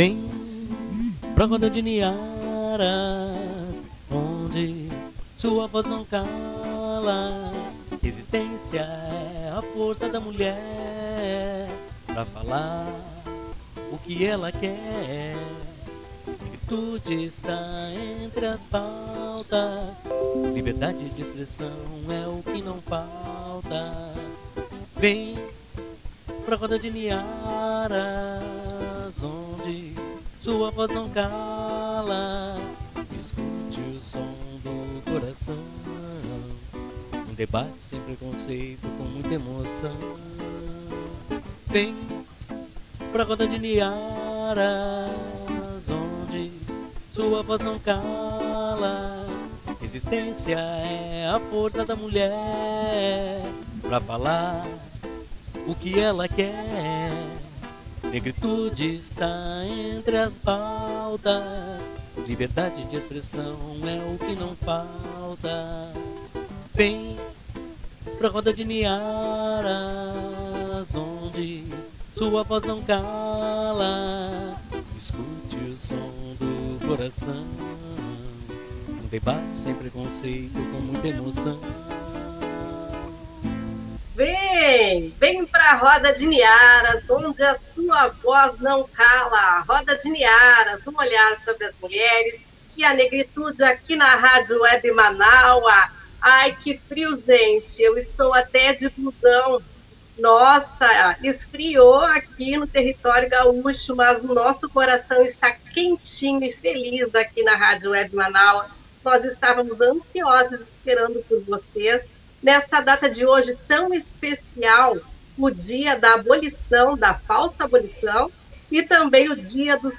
Vem pra roda de Niaras, onde sua voz não cala. Resistência é a força da mulher pra falar o que ela quer. Negritude está entre as pautas. Liberdade de expressão é o que não falta. Vem pra roda de Niaras, sua voz não cala. Escute o som do coração. Um debate sem preconceito, com muita emoção. Vem pra roda de Niaras, onde sua voz não cala. Resistência é a força da mulher pra falar o que ela quer. Negritude está entre as pautas. Liberdade de expressão é o que não falta. Vem pra roda de Niaras, onde sua voz não cala. Escute o som do coração. Um debate sem preconceito, com muita emoção. Vem, vem para a Roda de Niaras, onde a sua voz não cala. Roda de Niaras, um olhar sobre as mulheres e a negritude aqui na Rádio Web Manaua. Ai, que frio, gente. Eu estou até de blusão. Nossa, esfriou aqui no território gaúcho, mas o nosso coração está quentinho e feliz aqui na Rádio Web Manaus. Nós estávamos ansiosos esperando por vocês nesta data de hoje tão especial, o dia da abolição, da falsa abolição, e também o dia dos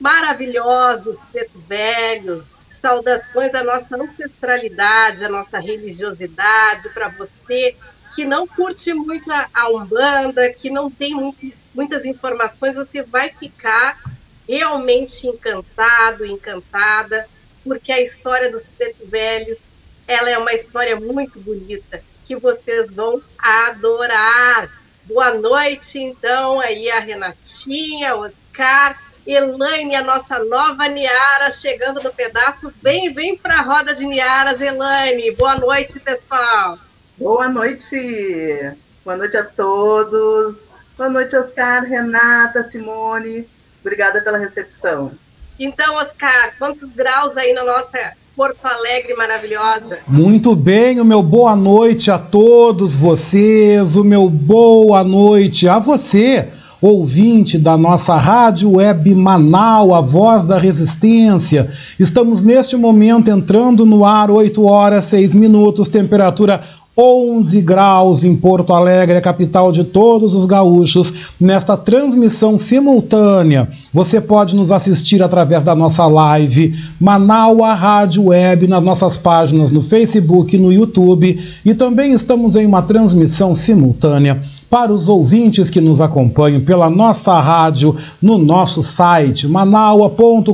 maravilhosos pretos velhos. Saudações à nossa ancestralidade, à nossa religiosidade, para você que não curte muito a, Umbanda, que não tem muito, muitas informações, você vai ficar realmente encantado, encantada, porque a história dos pretos velhos ela é uma história muito bonita que vocês vão adorar. Boa noite, então, aí a Renatinha, Oscar, Elaine, a nossa nova Niara, chegando no pedaço. Vem, vem para a roda de Niaras, Elaine. Boa noite, pessoal. Boa noite. Boa noite a todos. Boa noite, Oscar, Renata, Simone. Obrigada pela recepção. Então, Oscar, quantos graus aí na nossa Porto Alegre maravilhosa. Muito bem, o meu boa noite a todos vocês, o meu boa noite a você, ouvinte da nossa rádio web Manau, a voz da resistência. Estamos neste momento entrando no ar, 8 horas 6 minutos, temperatura 11 graus em Porto Alegre, a capital de todos os gaúchos, nesta transmissão simultânea. Você pode nos assistir através da nossa live Manaua Rádio Web, nas nossas páginas no Facebook, no YouTube e também estamos em uma transmissão simultânea para os ouvintes que nos acompanham pela nossa rádio no nosso site manaua.com.br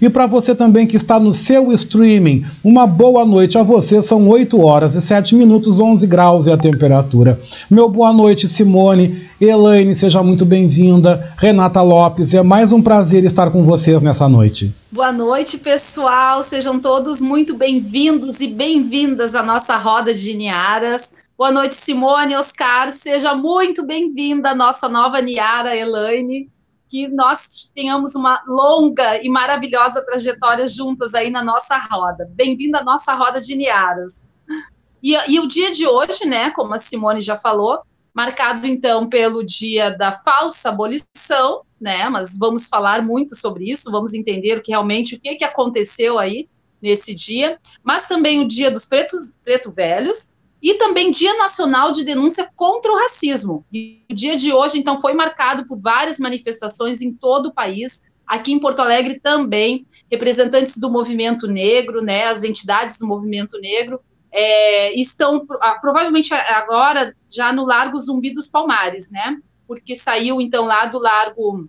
e para você também que está no seu streaming. Uma boa noite a você, são 8 horas e 7 minutos, 11 graus e a temperatura. Meu boa noite, Simone. Elaine, seja muito bem-vinda. Renata Lopes, é mais um prazer estar com vocês nessa noite. Boa noite, pessoal. Sejam todos muito bem-vindos e bem-vindas à nossa roda de Niaras. Boa noite, Simone, Oscar. Seja muito bem-vinda à nossa nova Niara Elaine. Que nós tenhamos uma longa e maravilhosa trajetória juntas aí na nossa roda. Bem-vinda à nossa roda de Niaras. E, e, o dia de hoje, né, como a Simone já falou, marcado então pelo dia da falsa abolição, né, mas vamos falar muito sobre isso, vamos entender que realmente o que, que aconteceu aí nesse dia, mas também o dia dos pretos, preto velhos, e também Dia Nacional de Denúncia contra o Racismo. E o dia de hoje, então, foi marcado por várias manifestações em todo o país, aqui em Porto Alegre também, representantes do movimento negro, né, as entidades do movimento negro, é, estão ah, provavelmente agora já no Largo Zumbi dos Palmares, né, porque saiu então lá do Largo,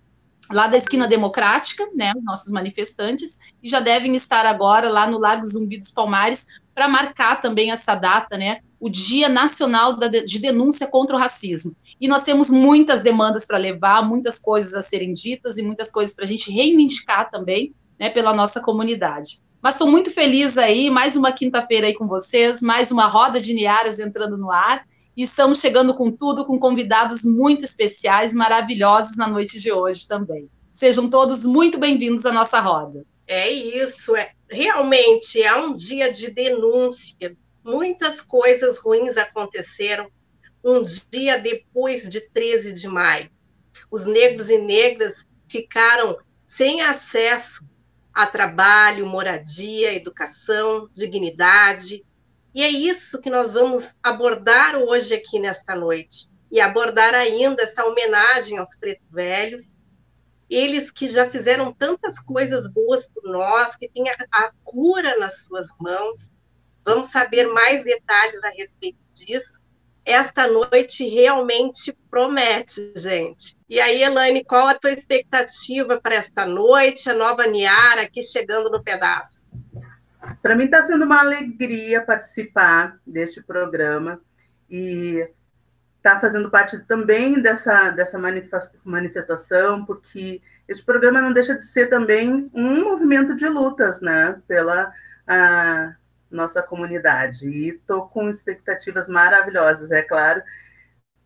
lá da esquina democrática, né, os nossos manifestantes, e já devem estar agora lá no Largo Zumbi dos Palmares para marcar também essa data, né, o Dia Nacional de Denúncia contra o Racismo. E nós temos muitas demandas para levar, muitas coisas a serem ditas e muitas coisas para a gente reivindicar também, né, pela nossa comunidade. Mas estou muito feliz aí, mais uma quinta-feira aí com vocês, mais uma roda de Niaras entrando no ar. E estamos chegando com tudo, com convidados muito especiais, maravilhosos na noite de hoje também. Sejam todos muito bem-vindos à nossa roda. É isso, é realmente é um dia de denúncia. Muitas coisas ruins aconteceram um dia depois de 13 de maio. Os negros e negras ficaram sem acesso a trabalho, moradia, educação, dignidade. E é isso que nós vamos abordar hoje aqui nesta noite. E abordar ainda essa homenagem aos pretos velhos, eles que já fizeram tantas coisas boas por nós, que têm a, a cura nas suas mãos. Vamos saber mais detalhes a respeito disso esta noite realmente promete, gente. E aí, Elaine, qual a tua expectativa para esta noite, a nova Niara aqui chegando no pedaço? Para mim está sendo uma alegria participar deste programa e está fazendo parte também dessa, dessa manifestação, porque este programa não deixa de ser também um movimento de lutas, né, pela a, nossa comunidade. E estou com expectativas maravilhosas, é claro,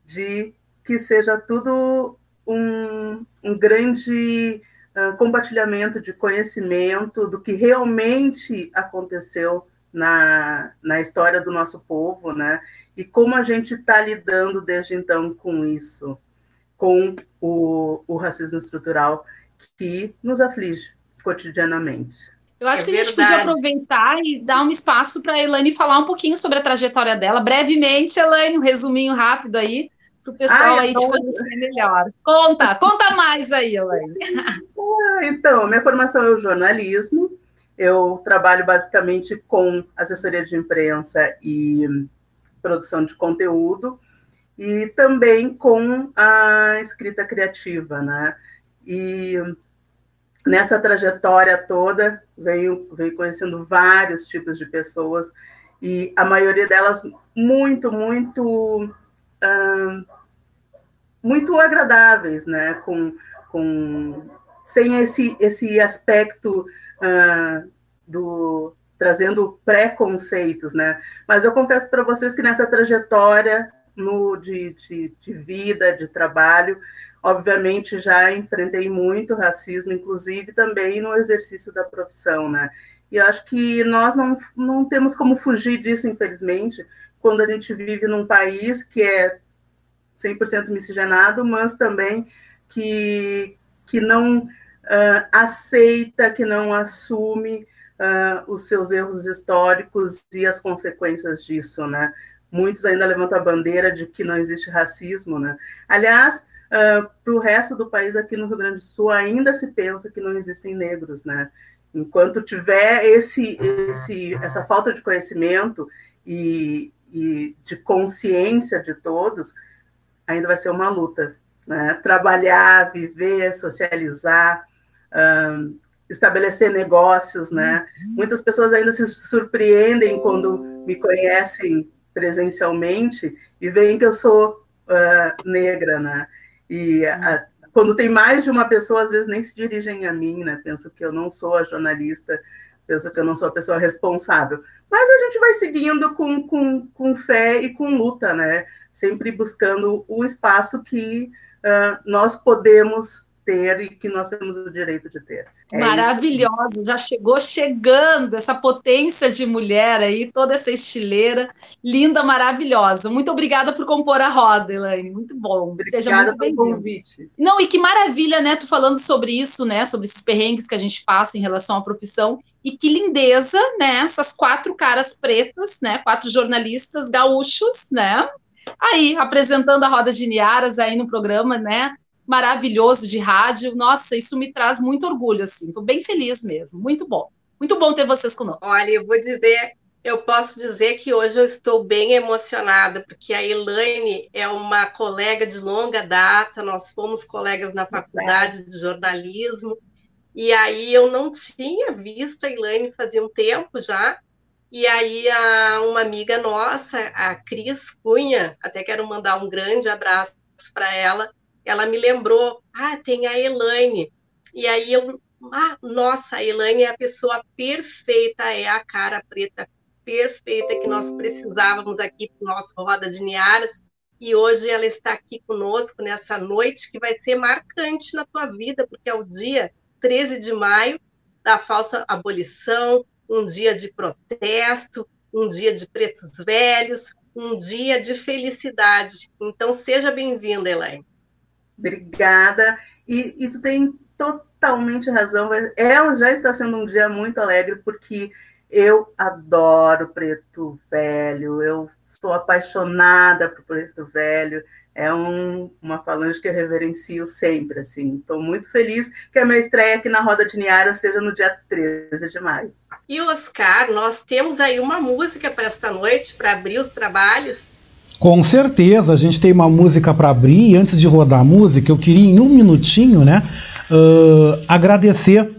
de que seja tudo um, um grande uh, compartilhamento de conhecimento do que realmente aconteceu na, na história do nosso povo, né? E como a gente está lidando desde então com isso, com o, o racismo estrutural que nos aflige cotidianamente. Eu acho é que a gente podia aproveitar e dar um espaço para a Elaine falar um pouquinho sobre a trajetória dela. Brevemente, Elaine, um resuminho rápido aí, para o pessoal Ai, aí te conhecer melhor. Conta, conta mais aí, Elaine. Ah, então, minha formação é o jornalismo. Eu trabalho basicamente com assessoria de imprensa e produção de conteúdo e também com a escrita criativa, né? E nessa trajetória toda, veio conhecendo vários tipos de pessoas, e a maioria delas muito, muito, uh, muito agradáveis, né? Com, com, sem esse, esse aspecto uh, do trazendo preconceitos, né? Mas eu confesso para vocês que nessa trajetória no, de, de, de vida, de trabalho, obviamente já enfrentei muito racismo, inclusive também no exercício da profissão, né? E acho que nós não, não temos como fugir disso, infelizmente, quando a gente vive num país que é 100% miscigenado, mas também que, que não uh, aceita, que não assume uh, os seus erros históricos e as consequências disso, né? Muitos ainda levantam a bandeira de que não existe racismo, né? Aliás, uh, ah, para o resto do país aqui no Rio Grande do Sul ainda se pensa que não existem negros, né? Enquanto tiver esse, esse, essa falta de conhecimento e, e de consciência de todos, ainda vai ser uma luta, né? Trabalhar, viver, socializar, um, estabelecer negócios, né? Uhum. Muitas pessoas ainda se surpreendem quando me conhecem presencialmente e veem que eu sou uh, negra, né? E a, quando tem mais de uma pessoa, às vezes nem se dirigem a mim, né? Penso que eu não sou a jornalista, penso que eu não sou a pessoa responsável. Mas a gente vai seguindo com, com, com fé e com luta, né? Sempre buscando o espaço que uh, nós podemos ter e que nós temos o direito de ter. É Maravilhosa, já chegou chegando essa potência de mulher aí, toda essa estileira, linda, maravilhosa. Muito obrigada por compor a roda, Elaine, muito bom. Obrigada Seja muito pelo convite. Não, e que maravilha, né, tu falando sobre isso, né, sobre esses perrengues que a gente passa em relação à profissão, e que lindeza, né, essas quatro caras pretas, né, quatro jornalistas gaúchos, né, aí apresentando a roda de Niaras aí no programa, né, maravilhoso de rádio. Nossa, isso me traz muito orgulho, assim. Estou bem feliz mesmo. Muito bom. Muito bom ter vocês conosco. Olha, eu vou dizer, eu posso dizer que hoje eu estou bem emocionada, porque a Elaine é uma colega de longa data, nós fomos colegas na faculdade de jornalismo, e aí eu não tinha visto a Elaine fazia um tempo já, E aí a, uma amiga nossa, a Cris Cunha, até quero mandar um grande abraço para ela, ela me lembrou, ah, tem a Elaine. E aí eu, ah, nossa, a Elaine é a pessoa perfeita, é a cara preta perfeita que nós precisávamos aqui para o nosso Roda de Niaras. E hoje ela está aqui conosco nessa noite que vai ser marcante na tua vida, porque é o dia 13 de maio da falsa abolição, um dia de protesto, um dia de pretos velhos, um dia de felicidade. Então, seja bem-vinda, Elaine. Obrigada. E, e tu tem totalmente razão. Ela já está sendo um dia muito alegre, porque eu adoro preto velho, eu estou apaixonada por preto velho. É um, uma falange que eu reverencio sempre, assim. Estou muito feliz que a minha estreia aqui na Roda de Niara seja no dia 13 de maio. E Oscar, nós temos aí uma música para esta noite, para abrir os trabalhos. Com certeza, a gente tem uma música para abrir. E antes de rodar a música, eu queria, em um minutinho, né, uh, agradecer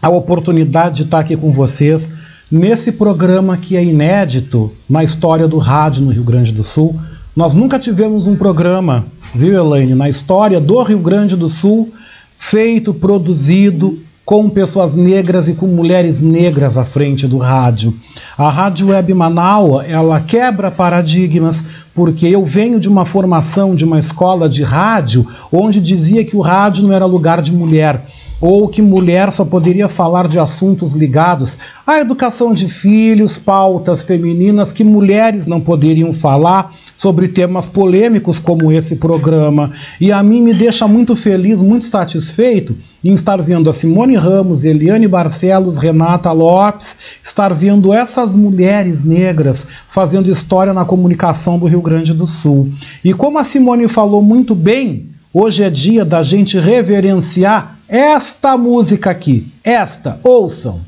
a oportunidade de estar aqui com vocês nesse programa que é inédito na história do rádio no Rio Grande do Sul. Nós nunca tivemos um programa, viu, Elaine, na história do Rio Grande do Sul, feito, produzido com pessoas negras e com mulheres negras à frente do rádio. A Rádio Web Manaus, ela quebra paradigmas, porque eu venho de uma formação de uma escola de rádio onde dizia que o rádio não era lugar de mulher ou que mulher só poderia falar de assuntos ligados à educação de filhos, pautas femininas que mulheres não poderiam falar sobre temas polêmicos como esse programa. E a mim me deixa muito feliz, muito satisfeito em estar vendo a Simone Ramos, Eliane Barcelos, Renata Lopes, estar vendo essas mulheres negras fazendo história na comunicação do Rio Grande do Sul. E como a Simone falou muito bem, hoje é dia da gente reverenciar esta música aqui. Esta, ouçam.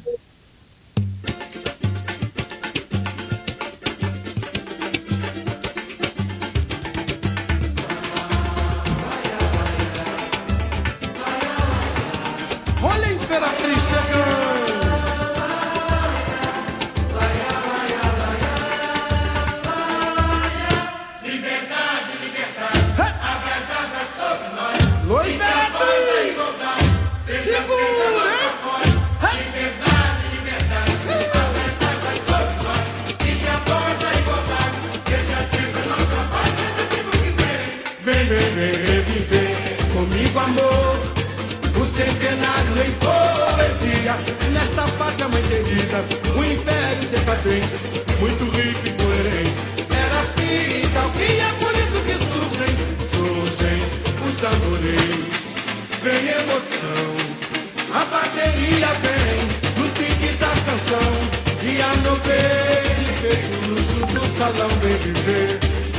salão vem viver,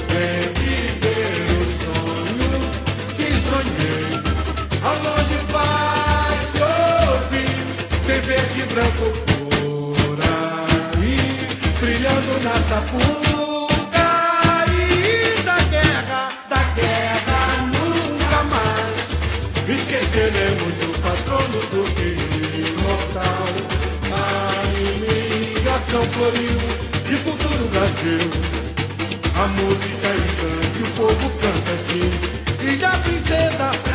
vem viver o sonho que sonhei. Ao longe vai se ouvir, tem verde branco por aí, brilhando na tapucaí da guerra, da guerra nunca mais. Esqueceremos é do patrono do que imortal. A imigração floriu. Brasil. A música é e o povo canta assim. E da princesa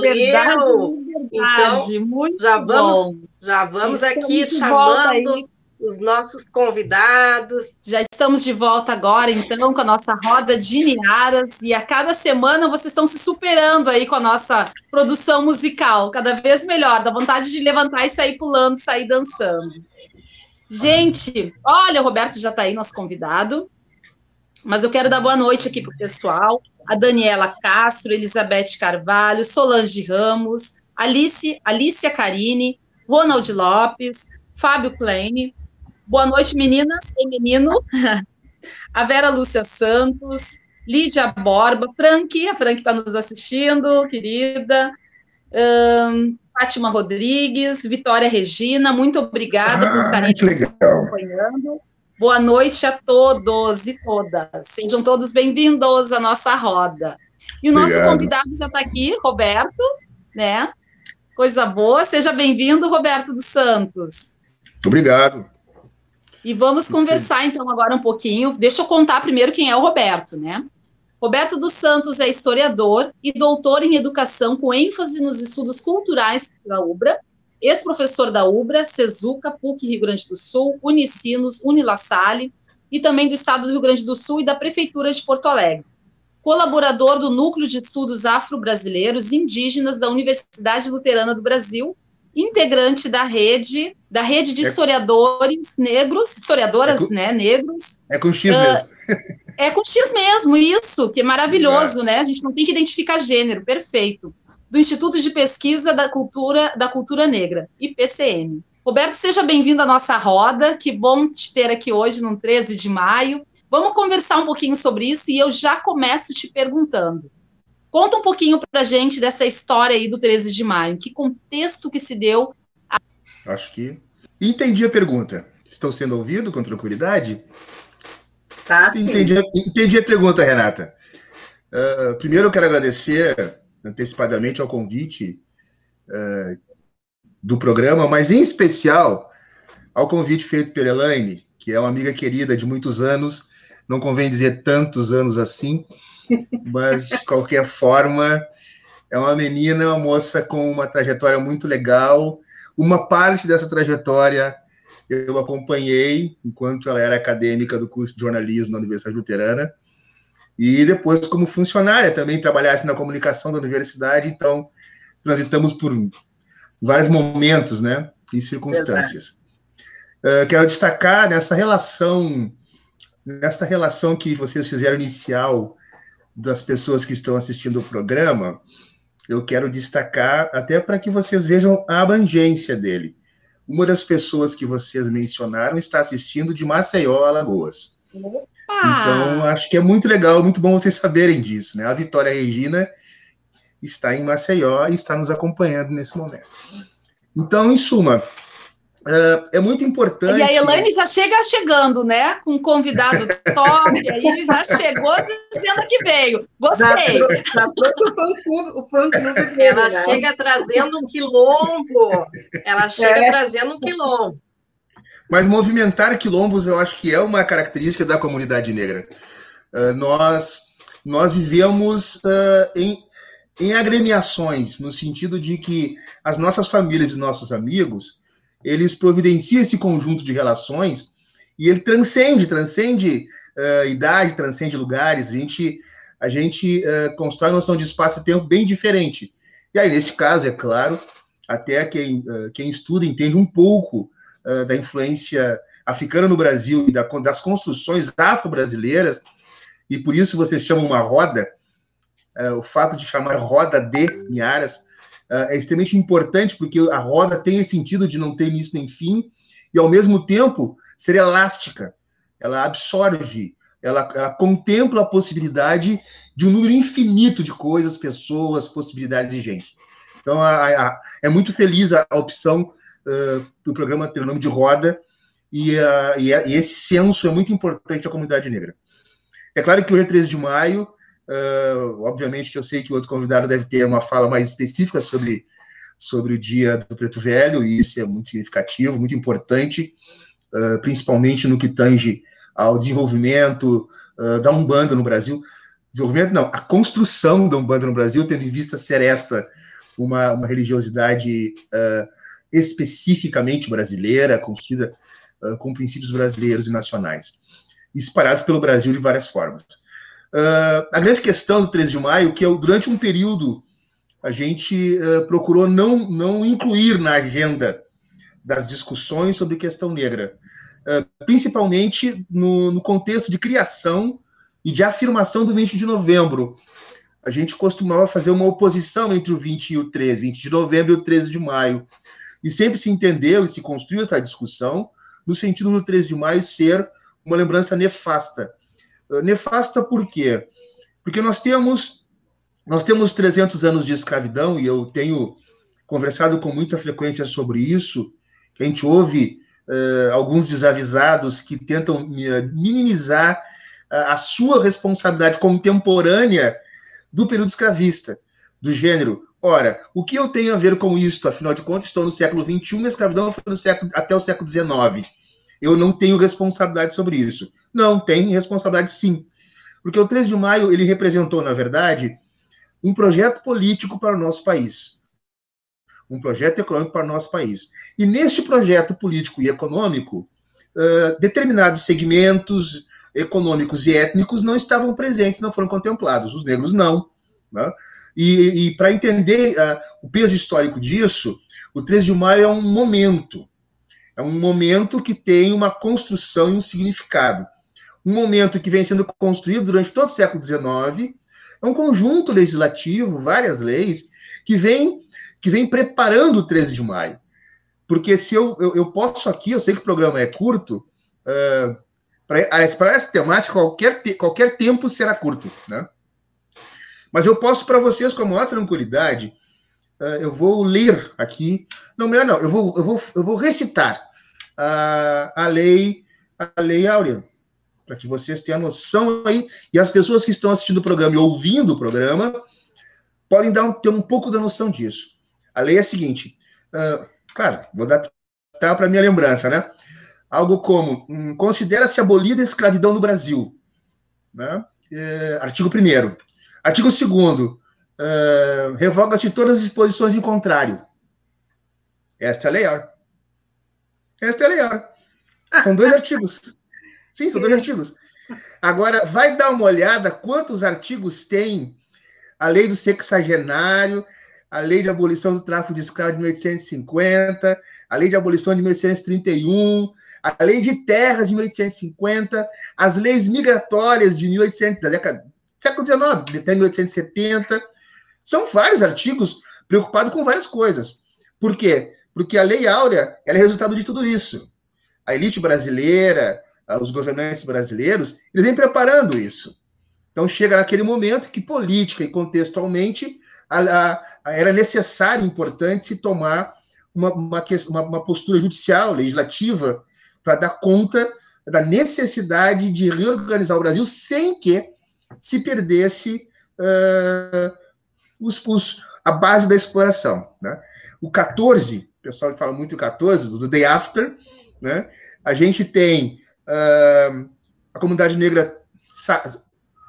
Verdade, verdade. Então, Muito já vamos, bom. Já vamos Estamos aqui chamando os nossos convidados. Já estamos de volta agora, então, com a nossa roda de Niaras, e a cada semana vocês estão se superando aí com a nossa produção musical, cada vez melhor, dá vontade de levantar e sair pulando, sair dançando. Gente, olha, o Roberto já está aí, nosso convidado, mas eu quero dar boa noite aqui para o pessoal a Daniela Castro, Elizabeth Carvalho, Solange Ramos, Alice, Alicia Carini, Ronald Lopes, Fábio Kleine. Boa noite, meninas e menino. A Vera Lúcia Santos, Lídia Borba, Frank, a Frank está nos assistindo, querida. Um, Fátima Rodrigues, Vitória Regina, muito obrigada ah, por estarem nos acompanhando. Boa noite a todos e todas. Sejam todos bem-vindos à nossa roda. E o nosso Obrigado. convidado já está aqui, Roberto, né? Coisa boa. Seja bem-vindo, Roberto dos Santos. Obrigado. E vamos conversar então agora um pouquinho. Deixa eu contar primeiro quem é o Roberto, né? Roberto dos Santos é historiador e doutor em educação com ênfase nos estudos culturais da UBRA ex-professor da UBRA, Cezuca, PUC Rio Grande do Sul, Unicinos, Unilassalle e também do Estado do Rio Grande do Sul e da Prefeitura de Porto Alegre. Colaborador do Núcleo de Estudos Afro-Brasileiros Indígenas da Universidade Luterana do Brasil, integrante da rede da rede de é historiadores negros, historiadoras, é com, né, negros. É com X uh, mesmo. é com X mesmo, isso, que é maravilhoso, né? A gente não tem que identificar gênero, perfeito do Instituto de Pesquisa da Cultura, da Cultura Negra, IPCM. Roberto, seja bem-vindo à nossa roda, que bom te ter aqui hoje, no 13 de maio. Vamos conversar um pouquinho sobre isso e eu já começo te perguntando. Conta um pouquinho para a gente dessa história aí do 13 de maio, que contexto que se deu? A... Acho que entendi a pergunta. Estou sendo ouvido com tranquilidade? Tá, entendi, entendi a pergunta, Renata. Uh, primeiro eu quero agradecer antecipadamente ao convite uh, do programa, mas em especial ao convite feito pela Elaine, que é uma amiga querida de muitos anos, não convém dizer tantos anos assim, mas de qualquer forma, é uma menina, uma moça com uma trajetória muito legal. Uma parte dessa trajetória eu acompanhei enquanto ela era acadêmica do curso de jornalismo na Universidade Luterana e depois como funcionária também trabalhasse na comunicação da universidade, então transitamos por vários momentos, né, e circunstâncias. Uh, quero destacar nessa relação, nessa relação que vocês fizeram inicial das pessoas que estão assistindo o programa, eu quero destacar até para que vocês vejam a abrangência dele. Uma das pessoas que vocês mencionaram está assistindo de Maceió, Alagoas. Então, acho que é muito legal, muito bom vocês saberem disso, né? A Vitória Regina está em Maceió e está nos acompanhando nesse momento. Então, em suma, uh, é muito importante. E a Elaine já chega chegando, né? Com um convidado top, aí já chegou dizendo que veio. Gostei. Já, trouxe o fã-clube. O fã -clube Ela né? chega trazendo um quilombo. Ela chega é. trazendo um quilombo. Mas movimentar quilombos eu acho que é uma característica da comunidade negra. Uh, nós, nós vivemos uh, em, em agremiações, no sentido de que as nossas famílias e nossos amigos, eles providenciam esse conjunto de relações e ele transcende, transcende uh, idade, transcende lugares. A gente, a gente constrói uma noção de espaço e tempo bem diferente. E aí, neste caso, é claro, até quem, quem estuda entende um pouco da influência africana no Brasil e da, das construções afro-brasileiras, e por isso vocês chamam uma roda, uh, o fato de chamar roda de Niaras uh, é extremamente importante, porque a roda tem esse sentido de não ter início nem fim, e ao mesmo tempo ser elástica. Ela absorve, ela, ela contempla a possibilidade de um número infinito de coisas, pessoas, possibilidades de gente. Então, a, a, é muito feliz a, a opção uh, do programa ter o nome de Roda, e, uh, e, e, esse senso é muito importante à comunidade negra. É claro que hoje é 13 de maio, uh, obviamente eu sei que o outro convidado deve ter uma fala mais específica sobre, sobre o dia do Preto Velho, e isso é muito significativo, muito importante, uh, principalmente no que tange ao desenvolvimento da Umbanda no Brasil. Desenvolvimento não, a construção da Umbanda no Brasil, tendo em vista ser esta uma, uma religiosidade especificamente brasileira, construída uh, com princípios brasileiros e nacionais, espalhados pelo Brasil de várias formas. Uh, a grande questão do 13 de maio, que é durante um período a gente uh, procurou não, não incluir na agenda das discussões sobre questão negra, principalmente no, no contexto de criação e de afirmação do 20 de novembro, a gente costumava fazer uma oposição entre o 20 e o 13, 20 de novembro e o 13 de maio. E sempre se entendeu e se construiu essa discussão no sentido do 13 de maio ser uma lembrança nefasta. Uh, nefasta por quê? Porque nós temos nós temos 300 anos de escravidão e eu tenho conversado com muita frequência sobre isso. A gente ouve uh, alguns desavisados que tentam minimizar uh, a sua responsabilidade contemporânea do período escravista, do gênero. Ora, o que eu tenho a ver com isso? Afinal de contas, estou no século XXI, a escravidão foi no século, até o século XIX eu não tenho responsabilidade sobre isso. Não, tem responsabilidade sim. Porque o 13 de maio, ele representou, na verdade, um projeto político para o nosso país. Um projeto econômico para o nosso país. E neste projeto político e econômico, determinados segmentos econômicos e étnicos não estavam presentes, não foram contemplados. Os negros não. Né? E, e para entender uh, o peso histórico disso, o 13 de maio é um momento é um momento que tem uma construção e um significado. Um momento que vem sendo construído durante todo o século XIX, é um conjunto legislativo, várias leis, que vem, que vem preparando o 13 de maio. Porque se eu, eu, eu posso aqui, eu sei que o programa é curto, uh, para essa temática, qualquer, te, qualquer tempo será curto, né? Mas eu posso, para vocês, com a maior tranquilidade, uh, eu vou ler aqui. Não, melhor não, eu vou, eu vou, eu vou recitar a, a lei a lei áurea, para que vocês tenham noção aí, e as pessoas que estão assistindo o programa e ouvindo o programa podem dar um, ter um pouco da noção disso. A lei é a seguinte, uh, claro, vou dar tá, para minha lembrança, né? Algo como, um, considera-se abolida a escravidão no Brasil, né? É, artigo 1 Artigo 2 uh, revoga-se todas as disposições em contrário. Esta é a lei. Esta é legal. São dois artigos. Sim, são dois artigos. Agora, vai dar uma olhada quantos artigos tem a lei do sexagenário, a lei de abolição do tráfico de escravos de 1850, a lei de abolição de 1831, a lei de terras de 1850, as leis migratórias de 1800, da década século XIX, até 1870. São vários artigos preocupados com várias coisas. Por quê? Porque a Lei Áurea é resultado de tudo isso. A elite brasileira, os governantes brasileiros, eles vêm preparando isso. Então chega naquele momento que política e contextualmente a, a, a era necessário, importante, se tomar uma, uma, uma postura judicial, legislativa, para dar conta da necessidade de reorganizar o Brasil sem que se perdesse uh, os, os, a base da exploração. Né? O 14 pessoal fala muito 14, do Day After, né? A gente tem uh, a comunidade negra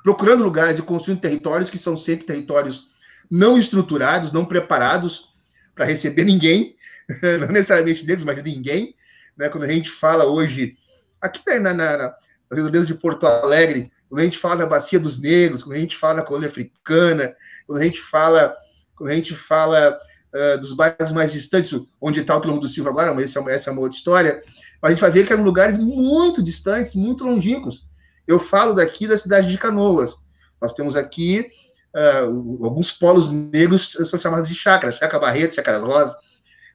procurando lugares e construindo territórios que são sempre territórios não estruturados, não preparados para receber ninguém, não necessariamente negros, mas ninguém. Né? Quando a gente fala hoje, aqui na, na, na, de Porto Alegre, quando a gente fala na Bacia dos Negros, quando a gente fala na colônia africana, quando a gente fala, quando a gente fala uh, dos bairros mais distantes, onde está o quilômetro do Silva agora, mas essa, é essa é uma outra história, a gente vai ver que eram lugares muito distantes, muito longínquos. Eu falo daqui da cidade de Canoas. Nós temos aqui uh, alguns polos negros são chamados de chacras, chácara Barreto, chácaras Rosa.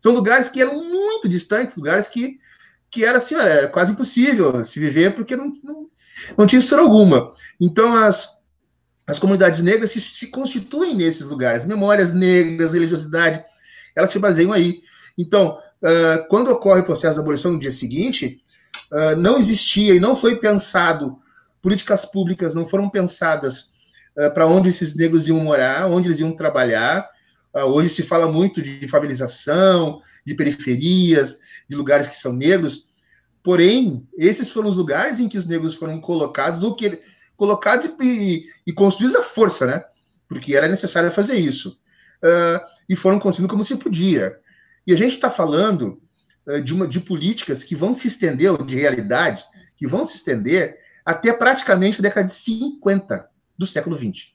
São lugares que eram muito distantes, lugares que, que era assim, era quase impossível se viver, porque não, não, não tinha estrutura alguma. Então, as, as comunidades negras se, se constituem nesses lugares. Memórias negras, religiosidade, elas se baseiam aí. Então, uh, quando ocorre o processo da abolição no dia seguinte, uh, não existia e não foi pensado, políticas públicas não foram pensadas uh, para onde esses negros iam morar, onde eles iam trabalhar. hoje se fala muito de favelização, de periferias, de lugares que são negros, porém, esses foram os lugares em que os negros foram colocados, ou que colocados e, e construídos à força, né? Porque era necessário fazer isso. e foram construídos como se podia. E a gente está falando uh, de, uma, de políticas que vão se estender, ou de realidades que vão se estender até praticamente a década de 50 do século XX.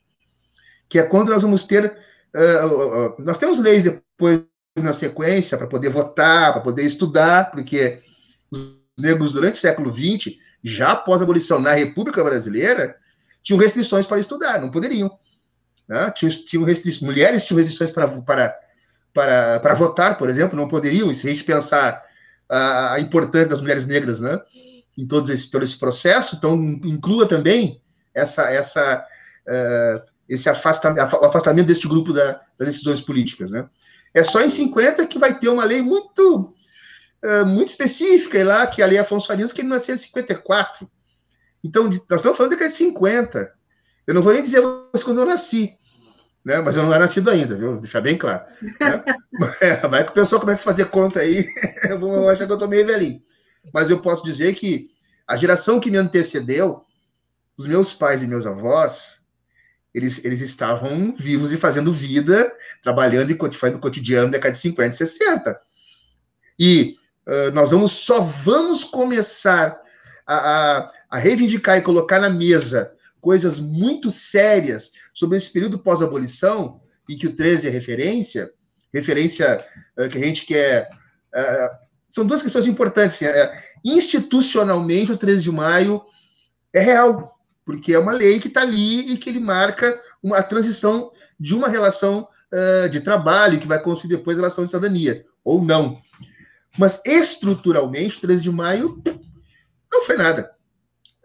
Que é quando nós vamos ter. Uh, uh, nós temos leis depois na sequência para poder votar, para poder estudar, porque negros durante o século XX, já após a abolição na República Brasileira, tinham restrições para estudar, não poderiam. Né? Tinham, tinham restrições, mulheres tinham restrições para, para para, para votar, por exemplo, não poderiam, se a gente pensar a, a importância das mulheres negras né, em todo esse, todo esse processo, então inclua também essa, essa, uh, esse afastamento, afastamento deste grupo da, das decisões políticas. Né. É só em 50 que vai ter uma lei muito, uh, muito específica, lá, que é a Lei Afonso Arias, que é de 1954. Então, nós estamos falando de 50. Eu não vou nem dizer quando eu nasci, né? Mas eu não era nascido ainda, viu? Deixar bem claro. Né? é, vai que o pessoal começa a fazer conta aí, eu vou achar que eu tô meio velhinho. Mas eu posso dizer que a geração que me antecedeu, os meus pais e meus avós, eles, eles estavam vivos e fazendo vida, trabalhando e fazendo cotidiano da década de 50 e 60. E uh, nós vamos só vamos começar a, a, a reivindicar e colocar na mesa coisas muito sérias sobre esse período pós-abolição, e que o 13 é referência, referência uh, que a gente quer. Uh, são duas questões importantes. Uh, institucionalmente, o 13 de maio é real, porque é uma lei que está ali e que ele marca uma, a transição de uma relação de trabalho que vai construir depois a relação de cidadania, ou não. Mas estruturalmente, o 13 de maio não foi nada.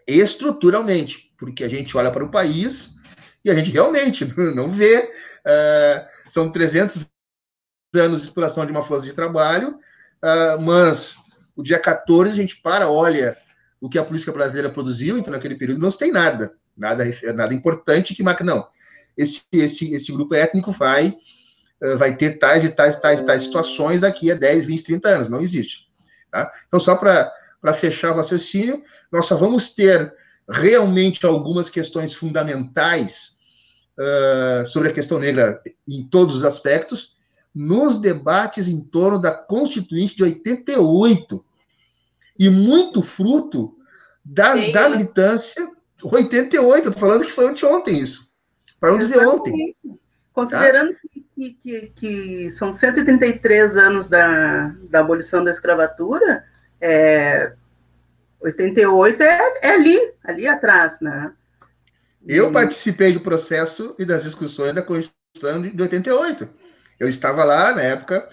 Estruturalmente porque a gente olha para o país e a gente realmente não vê. Uh, são 300 anos de exploração de uma força de trabalho, uh, mas o dia 14 a gente para, olha o que a política brasileira produziu, então naquele período não se tem nada, nada, nada importante que marca, não. Esse, esse, esse grupo étnico vai, vai ter tais e tais, tais, tais situações daqui a 10, 20, 30 anos, não existe. Tá? Então, só para fechar o raciocínio, nós só vamos ter realmente algumas questões fundamentais uh, sobre a questão negra em todos os aspectos, nos debates em torno da Constituinte de 88, e muito fruto da, da militância 88, estou falando que foi ontem isso, para não dizer ontem. Considerando tá? que, que, que, são 133 anos da, da abolição da escravatura, é, 88 é, é ali, ali atrás, né? Eu participei do processo e das discussões da Constituição de 88. Eu estava lá na época,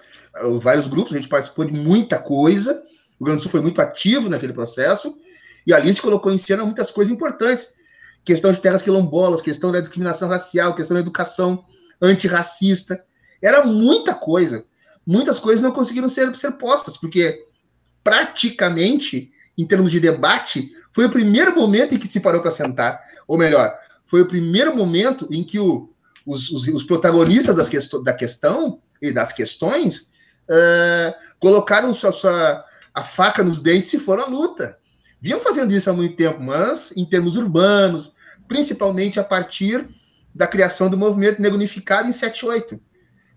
vários grupos, a gente participou de muita coisa. O Rio Grande do Sul foi muito ativo naquele processo e ali se colocou em cena muitas coisas importantes. Questão de terras quilombolas, questão da discriminação racial, questão da educação antirracista. Era muita coisa. Muitas coisas não conseguiram ser, ser postas, porque praticamente em termos de debate, foi o primeiro momento em que se parou para sentar. Ou melhor, foi o primeiro momento em que o, os, os, os, protagonistas das quest da questão e das questões uh, colocaram sua, sua, a faca nos dentes e foram à luta. Vinham fazendo isso há muito tempo, mas em termos urbanos, principalmente a partir da criação do movimento negro unificado em 78.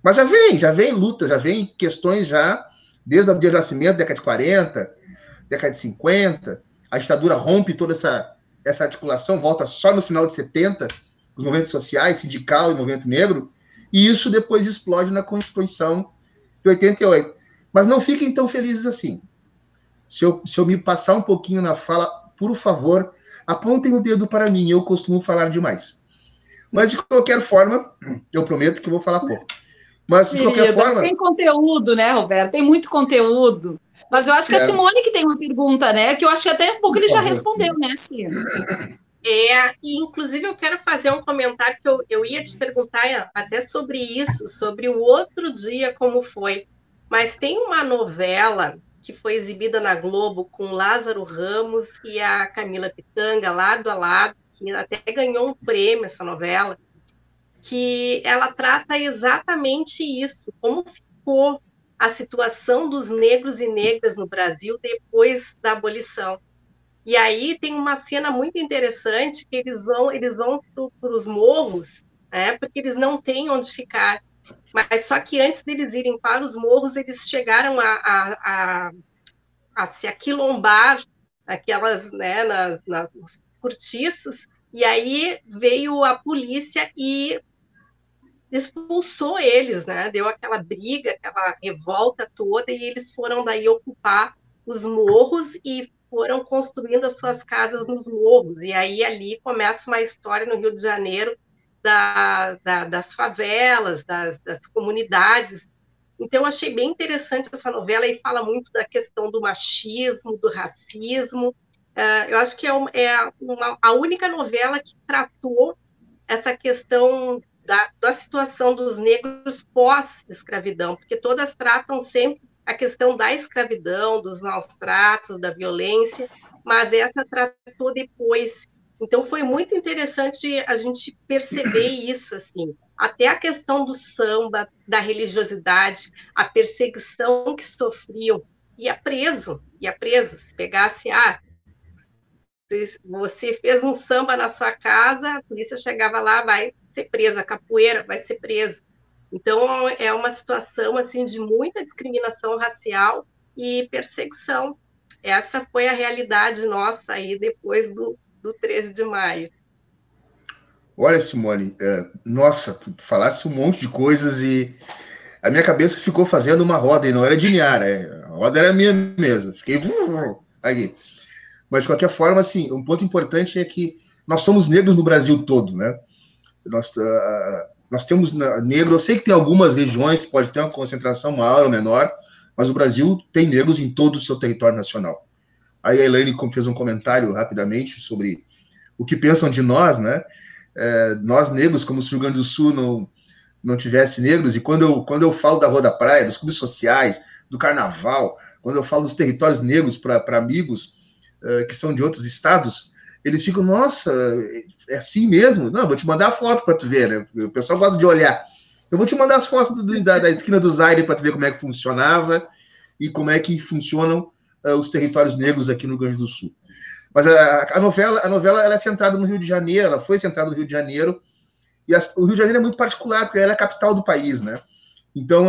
Mas já vem, já vem luta, já vem questões já desde o dia do nascimento, década de 40, década de 50, a ditadura rompe toda essa, essa articulação, volta só no final de 70, os movimentos sociais, sindical e movimento negro, e isso depois explode na Constituição de 88. Mas não fiquem tão felizes assim. Se eu, se eu me passar um pouquinho na fala, por favor, apontem o dedo para mim, eu costumo falar demais. Mas, de qualquer forma, eu prometo que vou falar pouco. Mas, de Querida, qualquer forma. Tem conteúdo, né, Roberto? Tem muito conteúdo. Mas eu acho que é. a Simone que tem uma pergunta, né? Que eu acho que até um pouco ele já respondeu, né, Sim? É, e inclusive eu quero fazer um comentário que eu, eu ia te perguntar até sobre isso, sobre o outro dia como foi. Mas tem uma novela que foi exibida na Globo com Lázaro Ramos e a Camila Pitanga, lado a lado, até ganhou um prêmio essa novela, que ela trata exatamente isso, como ficou a situação dos negros e negras no Brasil depois da abolição. E aí tem uma cena muito interessante que eles vão eles vão para os morros, né, porque eles não têm onde ficar. Mas só que antes deles irem para os morros, eles chegaram a, a, a, a se aquilombar aquelas, né, nas, nos cortiços, e aí veio a polícia e expulsou eles, né? Deu aquela briga, aquela revolta toda, e eles foram daí ocupar os morros e foram construindo as suas casas nos morros. E aí ali começa uma história no Rio de Janeiro da, da, das favelas, das, das comunidades. Então, achei bem interessante essa novela e fala muito da questão do machismo, do racismo. Uh, eu acho que é, uma, é uma, a única novela que tratou essa questão da, da situação dos negros pós-escravidão, porque todas tratam sempre a questão da escravidão, dos maus tratos, da violência, mas essa tratou depois. Então foi muito interessante a gente perceber isso assim, até a questão do samba, da religiosidade, a perseguição que sofriam, ia preso, ia preso, se pegasse ah, você fez um samba na sua casa, a polícia chegava lá, vai ser presa, capoeira, vai ser preso. Então é uma situação assim de muita discriminação racial e perseguição. Essa foi a realidade nossa aí depois do, do 13 de maio. Olha, Simone, é, nossa, tu falasse um monte de coisas e a minha cabeça ficou fazendo uma roda e não era de Niara, é, a roda era minha mesmo. Fiquei aqui. Mas de qualquer forma, assim, um ponto importante é que nós somos negros no Brasil todo, né? Nós, uh, nós temos negro, eu sei que tem algumas regiões que pode ter uma concentração maior ou menor, mas o Brasil tem negros em todo o seu território nacional. Aí a Elaine fez um comentário rapidamente sobre o que pensam de nós, né? É, nós negros, como se o Rio Grande do Sul não, não tivesse negros, e quando eu, quando eu falo da Rua da Praia, dos clubes sociais, do carnaval, quando eu falo dos territórios negros para amigos uh, que são de outros estados, eles ficam, nossa, é assim mesmo? Não, vou te mandar a foto para tu ver, né? O pessoal gosta de olhar. Eu vou te mandar as fotos do, da, da, esquina do Zaire para tu ver como é que funcionava e como é que funcionam uh, os territórios negros aqui no Rio Grande do Sul. Mas a, a novela, a novela ela é centrada no Rio de Janeiro, ela foi centrada no Rio de Janeiro, e a, o Rio de Janeiro é muito particular, porque ela é a capital do país, né? Então,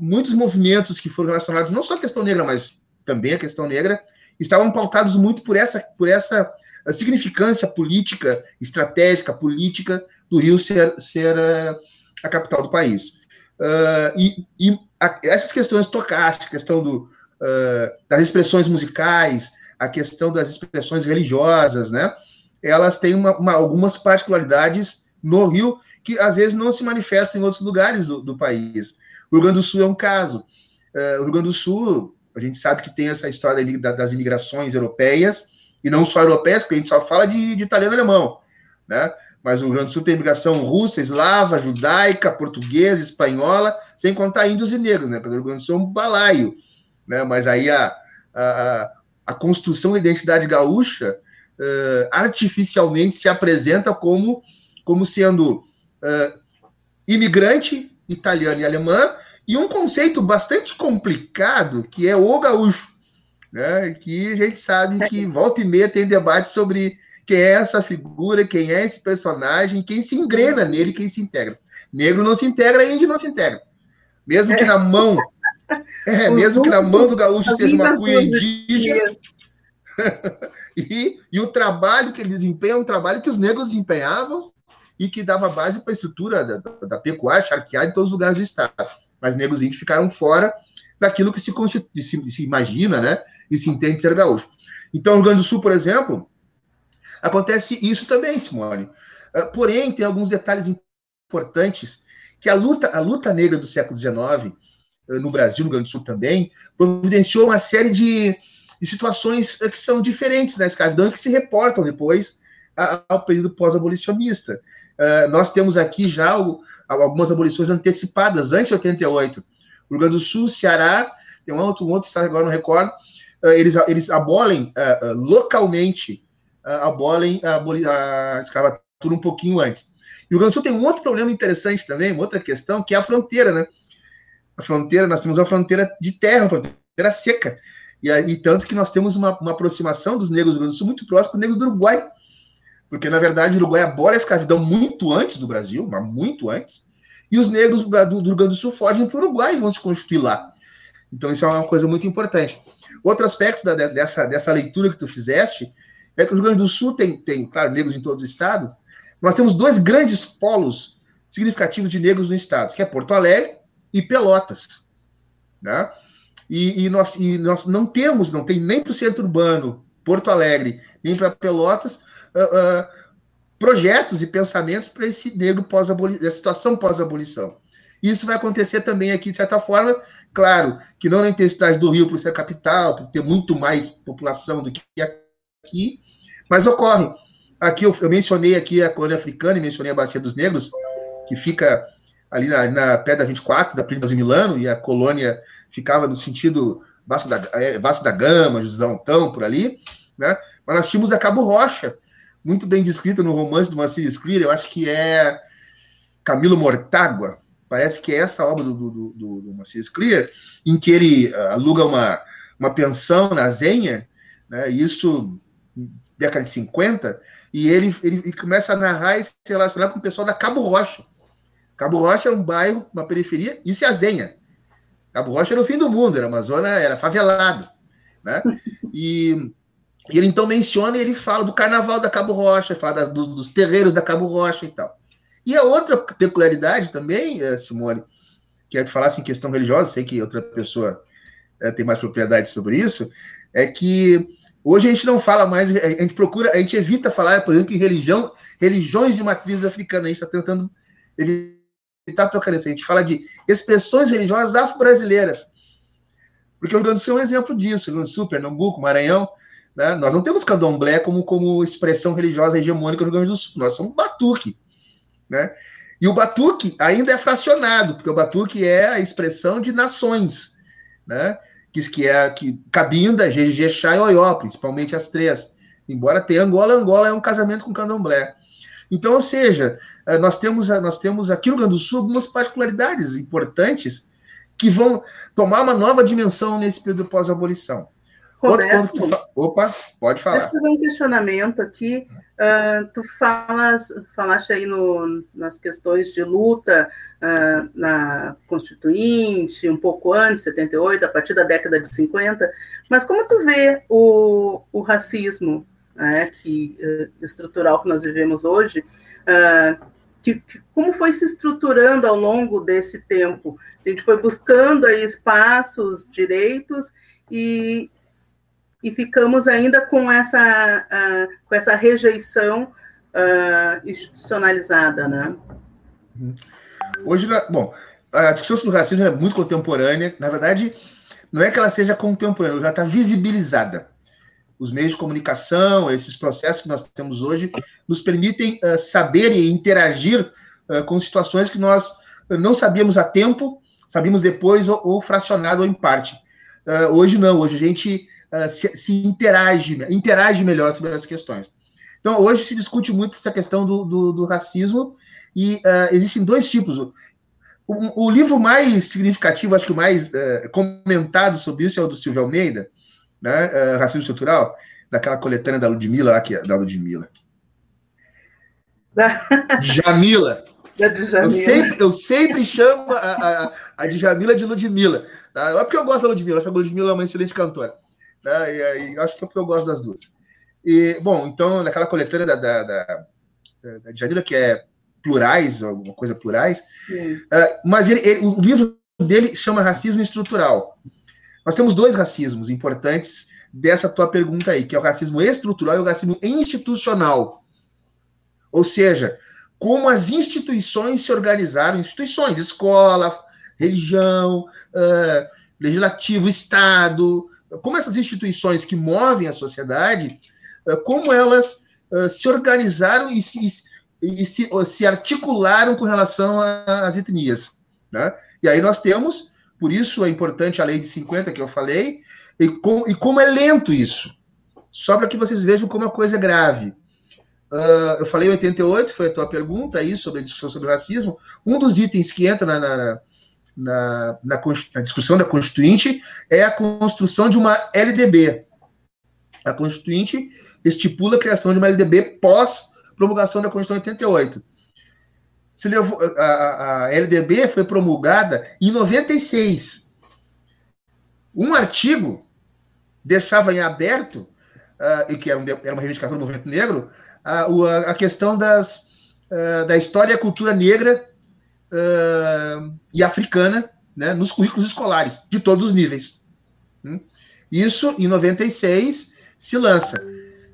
muitos movimentos que foram relacionados, não só à questão negra, mas também à questão negra, estavam pautados muito por essa, por essa significância política, estratégica, política do Rio ser, ser uh, a capital do país. Uh, e, e a, essas questões tocásticas, a questão do, uh, das expressões musicais, a questão das expressões religiosas, né? Elas têm uma, uma, algumas particularidades no Rio que às vezes não se manifestam em outros lugares do, do país. O Rio Grande do Sul é um caso. Uh, o Rio Grande do Sul a gente sabe que tem essa história das imigrações europeias, e não só europeias, porque a gente só fala de, de italiano e alemão, né? Mas o Rio Grande do Sul tem imigração russa, eslava, judaica, portuguesa, espanhola, sem contar índios e negros, né? Porque o Rio Grande do Sul é um balaio, né? Mas aí a, a, a construção da identidade gaúcha uh, artificialmente se apresenta como, como sendo uh, imigrante italiano e alemã, e um conceito bastante complicado, que é o gaúcho, né? que a gente sabe que volta e meia tem debate sobre quem é essa figura, quem é esse personagem, quem se engrena nele, quem se integra. Negro não se integra, índio não se integra. Mesmo que na mão, é, mesmo que na mão do gaúcho esteja uma cuia indígena, e, e, o trabalho que ele desempenha é um trabalho que os negros desempenhavam e que dava base para a estrutura da, da, da pecuária, charqueada em todos os lugares do estado mas negros índios ficaram fora daquilo que se, se, se, imagina, né, e se entende ser gaúcho. Então, no Rio Grande do Sul, por exemplo, acontece isso também, Simone. Uh, porém, tem alguns detalhes importantes que a luta, a luta negra do século XIX, uh, no Brasil, no Rio Grande do Sul também, providenciou uma série de, de situações que são diferentes na escravidão e que se reportam depois ao período pós-abolicionista. Nós temos aqui já algumas abolições antecipadas, antes de 88. O Rio Grande do Sul, Ceará, tem um outro, um outro estado agora não recordo, eles, eles abolem localmente uh, abolem a, a escravatura um pouquinho antes. E o Rio Grande do Sul tem um outro problema interessante também, uma outra questão, que é a fronteira, né? A fronteira, nós temos uma fronteira de terra, uma fronteira seca. E, e tanto que nós temos uma, uma, aproximação dos negros do Rio Grande do Sul muito próximo do negro do Uruguai. Porque, na verdade, o Uruguai abola a escravidão muito antes do Brasil, mas muito antes. E os negros do, do Rio Grande do Sul fogem para o Uruguai e vão se constituir lá. Então, isso é uma coisa muito importante. Outro aspecto da, dessa, dessa leitura que tu fizeste é que o Rio Grande do Sul tem, tem, claro, negros em todos os estados. Nós temos dois grandes polos significativos de negros no estado, que é Porto Alegre e Pelotas. Né? E, e, nós, e nós não temos, não tem nem para o centro urbano, Porto Alegre, nem para Pelotas, uh, projetos e pensamentos para esse negro pós-abolição, situação pós-abolição. Isso vai acontecer também aqui, de certa forma, claro, que não na intensidade do Rio, por ser capital, por ter muito mais população do que aqui, mas ocorre. Aqui eu, eu mencionei aqui a colônia africana e mencionei a Bacia dos Negros, que fica ali na, na pedra 24 da Plínio de Milano, e a colônia ficava no sentido Vasco da, é, Vasco da Gama, Joséontão, por ali, né? Mas nós tínhamos a Cabo Rocha, muito bem descrita no romance do Marcelo Scler, eu acho que é Camilo Mortágua, parece que é essa obra do, do, do, do em que ele uh, aluga uma, uma pensão na Zenha, né? Isso década de 50, e ele, ele começa a narrar e se relacionar com o pessoal da Cabo Rocha. Cabo Rocha é um bairro, uma periferia, isso é a Zenha. Cabo Rocha era o fim do mundo, era uma zona, era favelado. Né? E, e ele então menciona e ele fala do carnaval da Cabo Rocha, fala das, do, dos terreiros da Cabo Rocha e tal. E a outra peculiaridade também, eh, Simone, que é tu falasse em questão religiosa, sei que outra pessoa é, tem mais propriedade sobre isso, é que Hoje a gente não fala mais, a gente procura, a gente evita falar, por exemplo, em religião, religiões de matriz africana. A gente está tentando evitar tocar nisso. A gente fala de expressões religiosas afro-brasileiras. Porque o Rio Grande do Sul é um exemplo disso. O Rio Grande do Sul, Pernambuco, Maranhão. Né? Nós não temos candomblé como, como expressão religiosa hegemônica no Rio Grande do Sul. Nós somos batuque. Né? E o batuque ainda é fracionado, porque o batuque é a expressão de nações. Né? que, que é que Cabinda, Jejexá e Oió, principalmente as três. Embora tenha Angola, Angola é um casamento com candomblé. Então, ou seja, eh, nós temos, nós temos aqui no Rio Grande do Sul algumas particularidades importantes que vão tomar uma nova dimensão nesse período pós-abolição. Roberto, Opa, pode falar. Deixa eu fazer um questionamento aqui. Uh, tu falas, falaste aí no, nas questões de luta uh, na Constituinte, um pouco antes, 78, a partir da década de 50, mas como tu vê o, o racismo né, que, uh, estrutural que nós vivemos hoje, que, que, como foi se estruturando ao longo desse tempo? A gente foi buscando aí espaços, direitos, e, e ficamos ainda com essa, uh, com essa rejeição uh, institucionalizada, né? Hoje, bom, a discussão sobre o racismo é muito contemporânea. Na verdade, não é que ela seja contemporânea, ela está visibilizada. Os meios de comunicação, esses processos que nós temos hoje, nos permitem uh, saber e interagir uh, com situações que nós não sabíamos a tempo, sabíamos depois ou, ou fracionado ou em parte. Hoje não, hoje a gente uh, se, se, interage, interage melhor sobre as questões. Então, hoje se discute muito essa questão do, do, do racismo, e uh, existem dois tipos. O, o, livro mais significativo, acho que o mais uh, comentado sobre isso é o do Silvio Almeida, né, Racismo Estrutural, daquela coletânea da Ludmilla, lá, que é da Ludmilla. Jamila. Eu sempre, eu sempre chamo a, a, a Djamila de Ludmilla. Tá? Não é porque eu gosto da Ludmilla, acho que a Ludmilla é uma excelente cantora. Né? E, acho que é porque eu gosto das duas. E, bom, então, naquela coletânea da, da, da, da que é plurais, alguma coisa plurais, uh, mas ele, ele, o livro dele chama Racismo Estrutural. Nós temos dois racismos importantes dessa tua pergunta aí, que é o racismo estrutural e o racismo institucional. Ou seja, como as instituições se organizaram, instituições, escola, religião, uh, legislativo, Estado, como essas instituições que movem a sociedade, uh, como elas uh, se organizaram e se, e se, se articularam com relação às etnias. Né? E aí nós temos, por isso é importante a lei de 50 que eu falei, e, com, e como é lento isso. Só para que vocês vejam como a coisa é grave. Uh, eu falei 88, foi a tua pergunta aí sobre a discussão sobre racismo. Um dos itens que entra na, na, na, na, na discussão da Constituinte é a construção de uma LDB. A Constituinte estipula a criação de uma LDB pós promulgação da Constituição 88. Se levou, a, a LDB foi promulgada em 96. Um artigo deixava em aberto, uh, que era, um, era, uma reivindicação do movimento negro, uh, a, a, questão das, uh, da história e cultura negra e africana né, nos currículos escolares, de todos os níveis. Hum? Isso, em 96, se lança.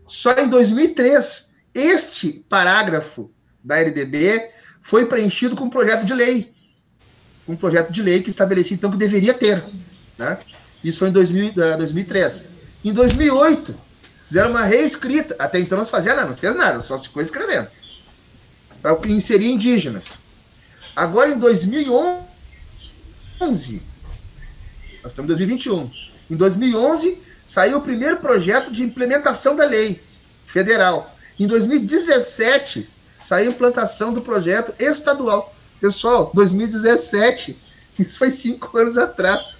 Só em 2003, este parágrafo da LDB foi preenchido com um projeto de lei. Um projeto de lei que estabelecia, então, que deveria ter. Né? Isso foi em 2000, 2003. Em 2008, fizeram uma reescrita. Até então não se fazia nada, não fez nada, só se ficou escrevendo. Para inserir indígenas. Agora, em 2011, nós estamos em 2021. Em 2011, saiu o primeiro projeto de implementação da lei federal. Em 2017, saiu a implantação do projeto estadual. Pessoal, 2017, isso foi cinco anos atrás.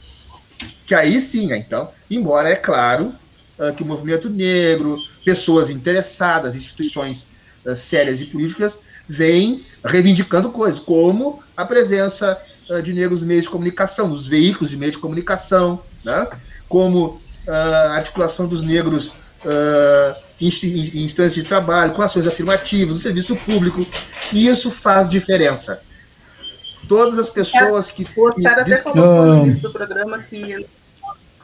Que aí sim, então, embora é claro uh, que o movimento negro, pessoas interessadas, instituições uh, sérias e políticas, vêm reivindicando coisas, como a presença uh, de negros nos meios de comunicação, nos veículos de meios de comunicação, né? como a articulação dos negros em, em instâncias de trabalho, com ações afirmativas, no serviço público, e isso faz diferença todas as pessoas que. O Oscar até colocou no início do programa que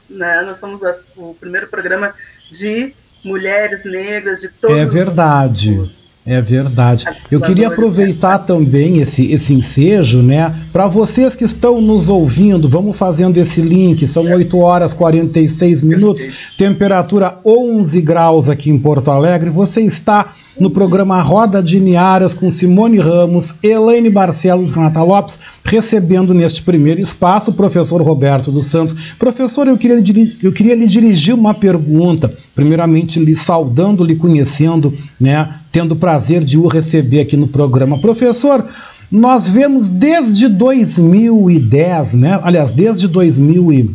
né, nós somos as, o primeiro programa de mulheres negras de todos É verdade. Os, é verdade. Eu queria aproveitar também esse, esse ensejo, né? Para vocês que estão nos ouvindo, vamos fazendo esse link. São 8 horas 46 minutos, temperatura 11 graus aqui em Porto Alegre. Você está no programa Roda de Niaras com Simone Ramos, Elaine Barcelos e Renata Lopes, recebendo neste primeiro espaço o professor Roberto dos Santos. Professor, eu queria, eu queria lhe dirigir uma pergunta, primeiramente lhe saudando, lhe conhecendo, né, tendo o prazer de o receber aqui no programa. Professor, nós vemos desde 2010, né, aliás, desde 2000 e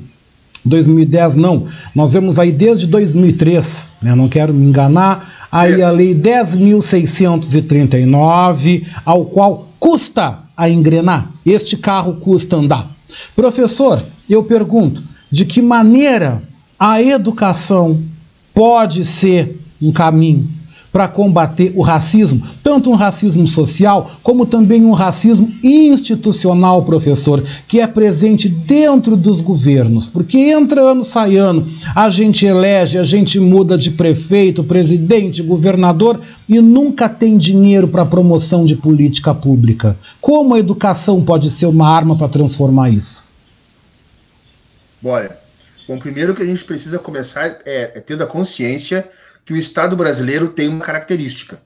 2010 não, nós vemos aí desde 2003, né, não quero me enganar, aí a lei 10.639, ao qual custa a engrenar, este carro custa andar. Professor, eu pergunto, de que maneira a educação pode ser um caminho para combater o racismo, tanto um racismo social como também um racismo institucional, professor, que é presente dentro dos governos, porque entra ano sai ano, a gente elege, a gente muda de prefeito, presidente, governador e nunca tem dinheiro para promoção de política pública. Como a educação pode ser uma arma para transformar isso? Bora. Bom, primeiro que a gente precisa começar é, é tendo a consciência que o Estado brasileiro tem uma característica.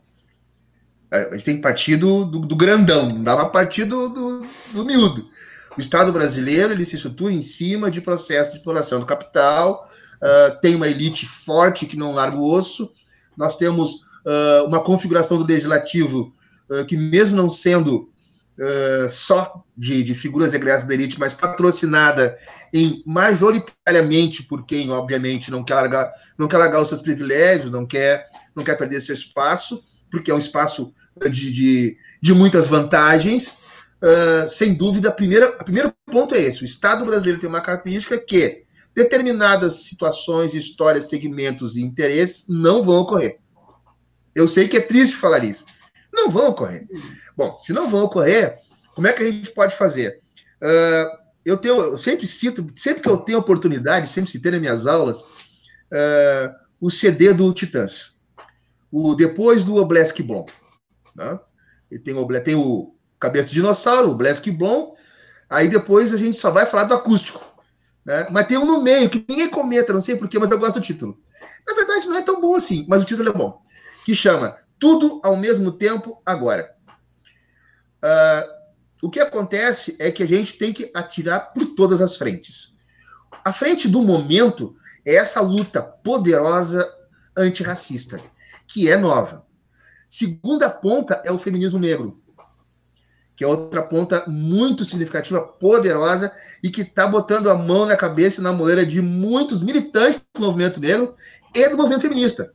É, a gente tem que partir do, do, grandão, não dá para partir do, do, do, miúdo. O Estado brasileiro ele se estrutura em cima de processo de exploração do capital, uh, tem uma elite forte que não larga o osso, nós temos uh, uma configuração do legislativo uh, que, mesmo não sendo só de, de figuras egressas da elite, mas patrocinada em majoritariamente por quem, obviamente, não quer largar, não quer largar os seus privilégios, não quer, não quer perder seu espaço, porque é um espaço de, de, de muitas vantagens. Uh, sem dúvida, a primeira, o primeiro ponto é esse: o Estado brasileiro tem uma característica que determinadas situações, histórias, segmentos e interesses não vão ocorrer. Eu sei que é triste falar isso. Não vão ocorrer. Bom, se não vão ocorrer, como é que a gente pode fazer? Uh, eu tenho, eu sempre cito, sempre que eu tenho oportunidade, sempre citei nas minhas aulas, uh, o CD do Titãs. O, depois do Oblesk Blom. Né? E tem, o, tem o Cabeça de Dinossauro, o Blesk Blom, aí depois a gente só vai falar do acústico. Né? Mas tem um no meio que ninguém comenta, não sei porquê, mas eu gosto do título. Na verdade, não é tão bom assim, mas o título é bom. Que chama Tudo ao mesmo tempo agora. Uh, o que acontece é que a gente tem que atirar por todas as frentes. A frente do momento é essa luta poderosa antirracista, que é nova. Segunda ponta é o feminismo negro, que é outra ponta muito significativa, poderosa e que está botando a mão na cabeça e na moleira de muitos militantes do movimento negro e do movimento feminista,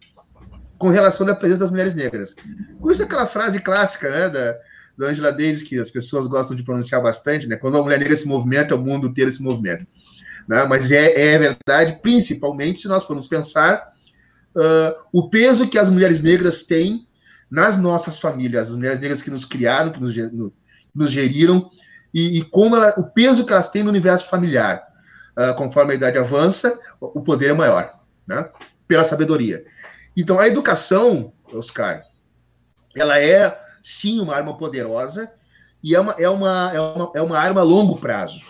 com relação à presença das mulheres negras. Por isso aquela frase clássica, né, da, da Angela Davis, que as pessoas gostam de pronunciar bastante, né? Quando a mulher negra se movimenta, o mundo inteiro se movimenta. Né? Mas é, é verdade, principalmente se nós formos pensar uh, o peso que as mulheres negras têm nas nossas famílias, as mulheres negras que nos criaram, que nos, no, nos geriram, e, e como ela, o peso que elas têm no universo familiar. Uh, conforme a idade avança, o poder é maior, né? pela sabedoria. Então, a educação, Oscar, ela é sim uma arma poderosa e é uma, é uma, é uma, é uma arma a longo prazo.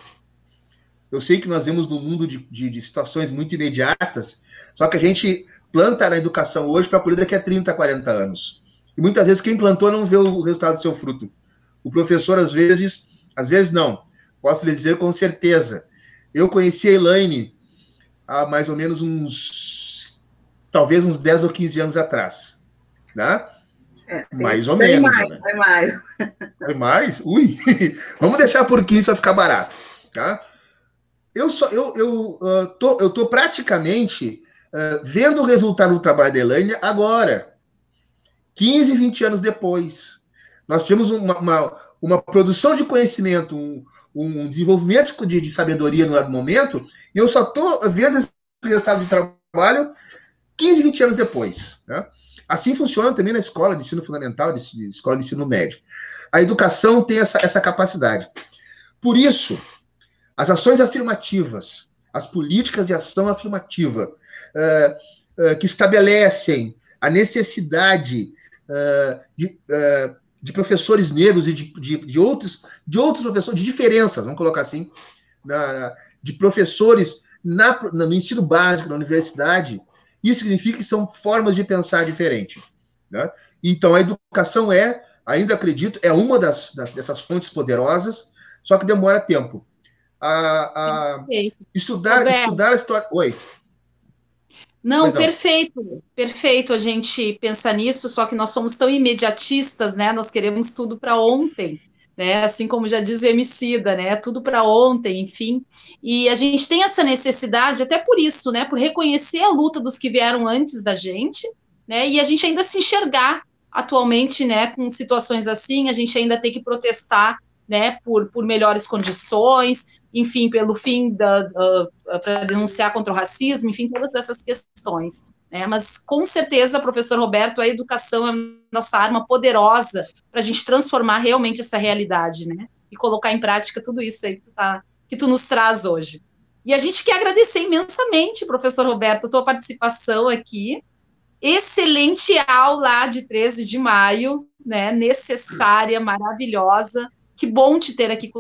Eu sei que nós vemos no mundo de, de, de situações muito imediatas, só que a gente planta na educação hoje para colher daqui a 30, 40 anos. E muitas vezes quem plantou não vê o resultado do seu fruto. O professor, às vezes, às vezes não, posso lhe dizer com certeza. Eu conheci a Elaine há mais ou menos uns, talvez uns 10 ou 15 anos atrás. Né? É, mais ou menos. Mais, né? mais. É mais? Ui! Vamos deixar por 15 para ficar barato. Tá? Eu, só, eu, eu, uh, tô, eu tô praticamente uh, vendo o resultado do trabalho da Elaine agora. 15, 20 anos depois. Nós tivemos uma, uma, uma produção de conhecimento, um, um desenvolvimento de, de, sabedoria no dado momento, e eu só estou vendo esse resultado de trabalho 15, 20 anos depois. Né? Assim funciona também na escola de ensino fundamental, de, de escola de ensino médio. A educação tem essa, essa capacidade. Por isso, as ações afirmativas, as políticas de ação afirmativa, uh, uh, que estabelecem a necessidade uh, de, de, professores negros e de, de, de, outros, de outros professores, de diferenças, vamos colocar assim, na, de professores na, no ensino básico, na universidade, isso significa que são formas de pensar diferente. Né? Então, a educação é, ainda acredito, é uma das, das dessas fontes poderosas, só que demora tempo. A, a estudar, estudar a história. Oi. Não, perfeito, perfeito a gente pensar nisso, só que nós somos tão imediatistas, né? Nós queremos tudo para ontem né? Assim como já diz o Emicida, né? Tudo para ontem, enfim. E a gente tem essa necessidade, até por isso, né? Por reconhecer a luta dos que vieram antes da gente, né? E a gente ainda se enxergar atualmente, né? Com situações assim, a gente ainda tem que protestar, né? Por, por melhores condições, enfim, pelo fim da, uh, para denunciar contra o racismo, enfim, todas essas questões. Né? Mas com certeza, professor Roberto, a educação é nossa arma poderosa para a gente transformar realmente essa realidade, né? E colocar em prática tudo isso aí que tu, tá, que tu nos traz hoje. E a gente quer agradecer imensamente, professor Roberto, a tua participação aqui. Excelente aula de 13 de maio, né? Necessária, maravilhosa. Que bom te ter aqui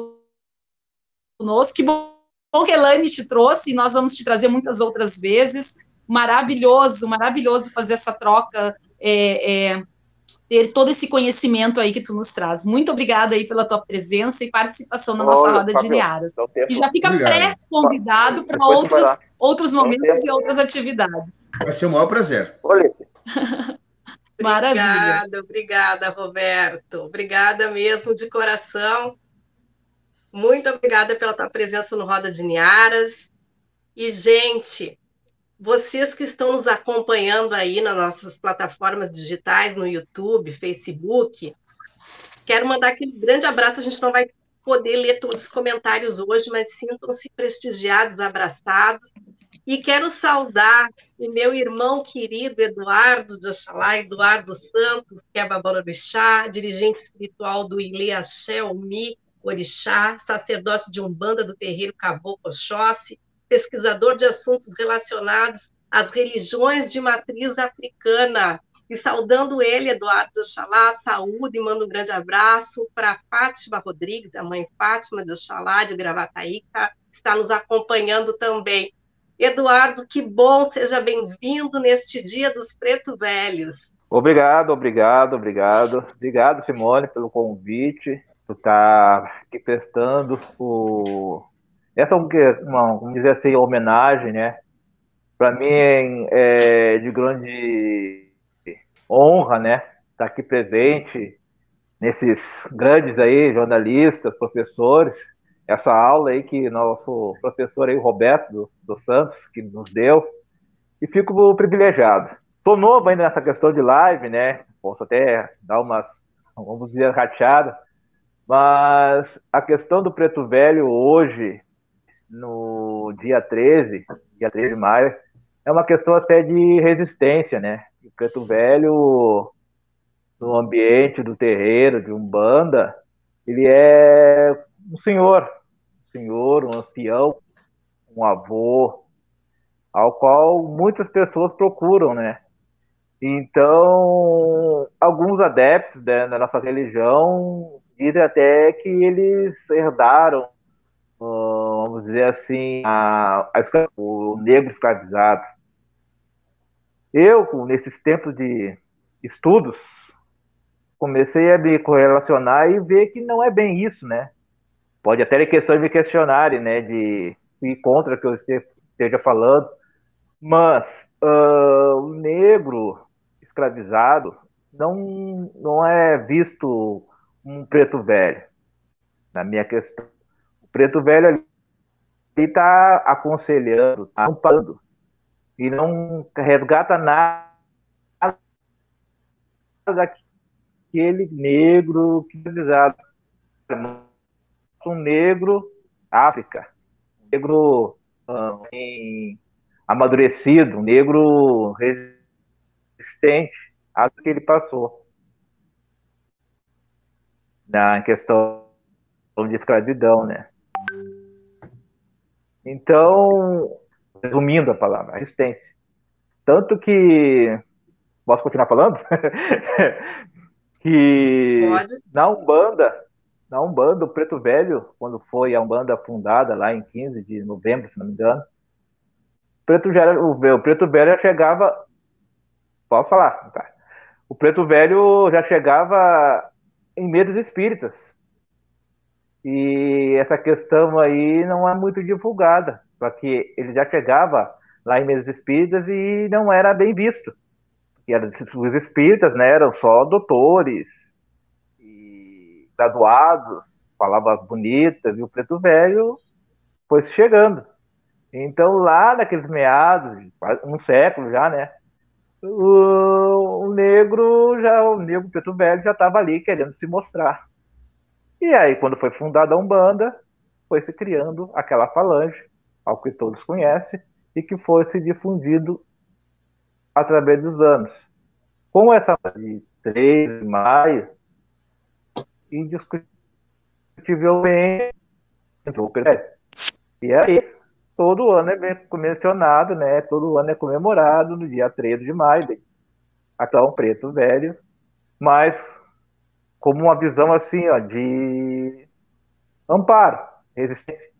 conosco. Que bom que a Elaine te trouxe e nós vamos te trazer muitas outras vezes maravilhoso, maravilhoso fazer essa troca, é, é, ter todo esse conhecimento aí que tu nos traz. Muito obrigada aí pela tua presença e participação na nossa roda de Niaras. E já fica pré-convidado para outros, outros momentos e outras atividades. Vai ser um maior prazer. Maravilha. Obrigada, obrigada, Roberto. Obrigada mesmo, de coração. Muito obrigada pela tua presença no Roda de Niaras. E, gente, vocês que estão nos acompanhando aí nas nossas plataformas digitais, no YouTube, Facebook, quero mandar aquele grande abraço. A gente não vai poder ler todos os comentários hoje, mas sintam-se prestigiados, abraçados. E quero saudar o meu irmão querido Eduardo de Oxalá, Eduardo Santos, que é Babona Chá, dirigente espiritual do Ile Axé, Mi, orixá, sacerdote de Umbanda do terreiro Caboclo Oxóssi, pesquisador de assuntos relacionados às religiões de matriz africana. E saudando ele, Eduardo Oxalá, saúde e mando um grande abraço para Fátima Rodrigues, a mãe Fátima de Oxalá, de Gravataí, que está nos acompanhando também. Eduardo, que bom, seja bem-vindo neste Dia dos Preto Velhos. Obrigado, obrigado, obrigado. Obrigado, Simone, pelo convite, por estar aqui prestando o... essa é uma, vamos dizer assim, homenagem, né? Para mim é de grande honra, né? Estar aqui presente nesses grandes aí jornalistas, professores, essa aula aí que nosso professor aí, Roberto do, do Santos, que nos deu, e fico privilegiado. Estou novo ainda nessa questão de live, né? Posso até dar umas, vamos dizer, rateadas, mas a questão do Preto Velho hoje, no dia 13, dia 13 de maio, é uma questão até de resistência, né? O Preto Velho, no ambiente do terreiro, de Umbanda, ele é um senhor, um senhor, um ancião, um avô, ao qual muitas pessoas procuram, né? Então, alguns adeptos né, da nossa religião dizem até que eles herdaram, vamos dizer assim, a, a, o negro escravizado. Eu, nesses tempos de estudos, comecei a me correlacionar e ver que não é bem isso, né? Pode até ter questões de questionarem, né? De ir contra que eu esteja falando, mas uh, o negro escravizado não, não é visto um preto velho, na minha questão. O preto velho ali está aconselhando, está amparando, e não resgata nada daquele negro escravizado um negro África, um negro um, em, amadurecido, um negro resistente ao que ele passou na questão de escravidão, né? Então, resumindo a palavra, resistência. Tanto que posso continuar falando? que Pode. na Umbanda na Umbanda, o Preto Velho, quando foi a Umbanda fundada lá em 15 de novembro, se não me engano, o Preto, já, o, o Preto Velho já chegava. Posso falar? Tá. O Preto Velho já chegava em medos espíritas. E essa questão aí não é muito divulgada, porque ele já chegava lá em medos espíritas e não era bem visto. E os espíritas né, eram só doutores, graduados, palavras bonitas, e o preto velho foi chegando. Então, lá naqueles meados, um século já, né? O, o negro, já, o negro preto velho já estava ali querendo se mostrar. E aí, quando foi fundada a Umbanda, foi se criando aquela falange, ao que todos conhecem, e que foi se difundindo através dos anos. Com essa de 3 de maio, indiscutivelmente entrou o E aí, todo ano é mencionado, né? Todo ano é comemorado no dia 13 de maio, um Preto Velho, mas como uma visão assim, ó, de amparo, resistência.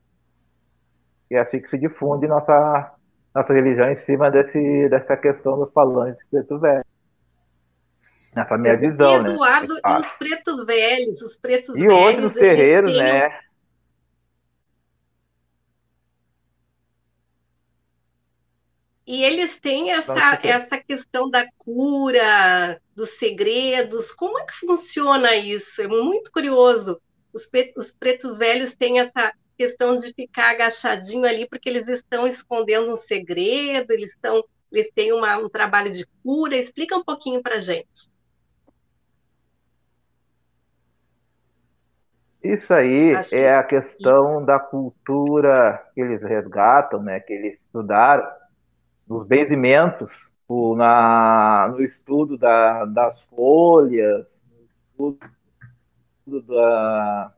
E é assim que se difunde nossa, nossa religião em cima desse, dessa questão dos falantes preto velho. Nessa minha visão, né? Eduardo, né? e os pretos velhos, os pretos e velhos. E hoje os terreiros, né? E eles têm essa, essa questão da cura, dos segredos. Como é que funciona isso? É muito curioso. Os, os pretos velhos têm essa questão de ficar agachadinho ali porque eles estão escondendo um segredo, eles estão eles têm uma, um trabalho de cura. Explica um pouquinho para gente. Isso aí Acho é a questão que... da cultura que eles resgatam, né, que eles estudaram, nos benzimentos, na, no estudo da, das folhas, no estudo da,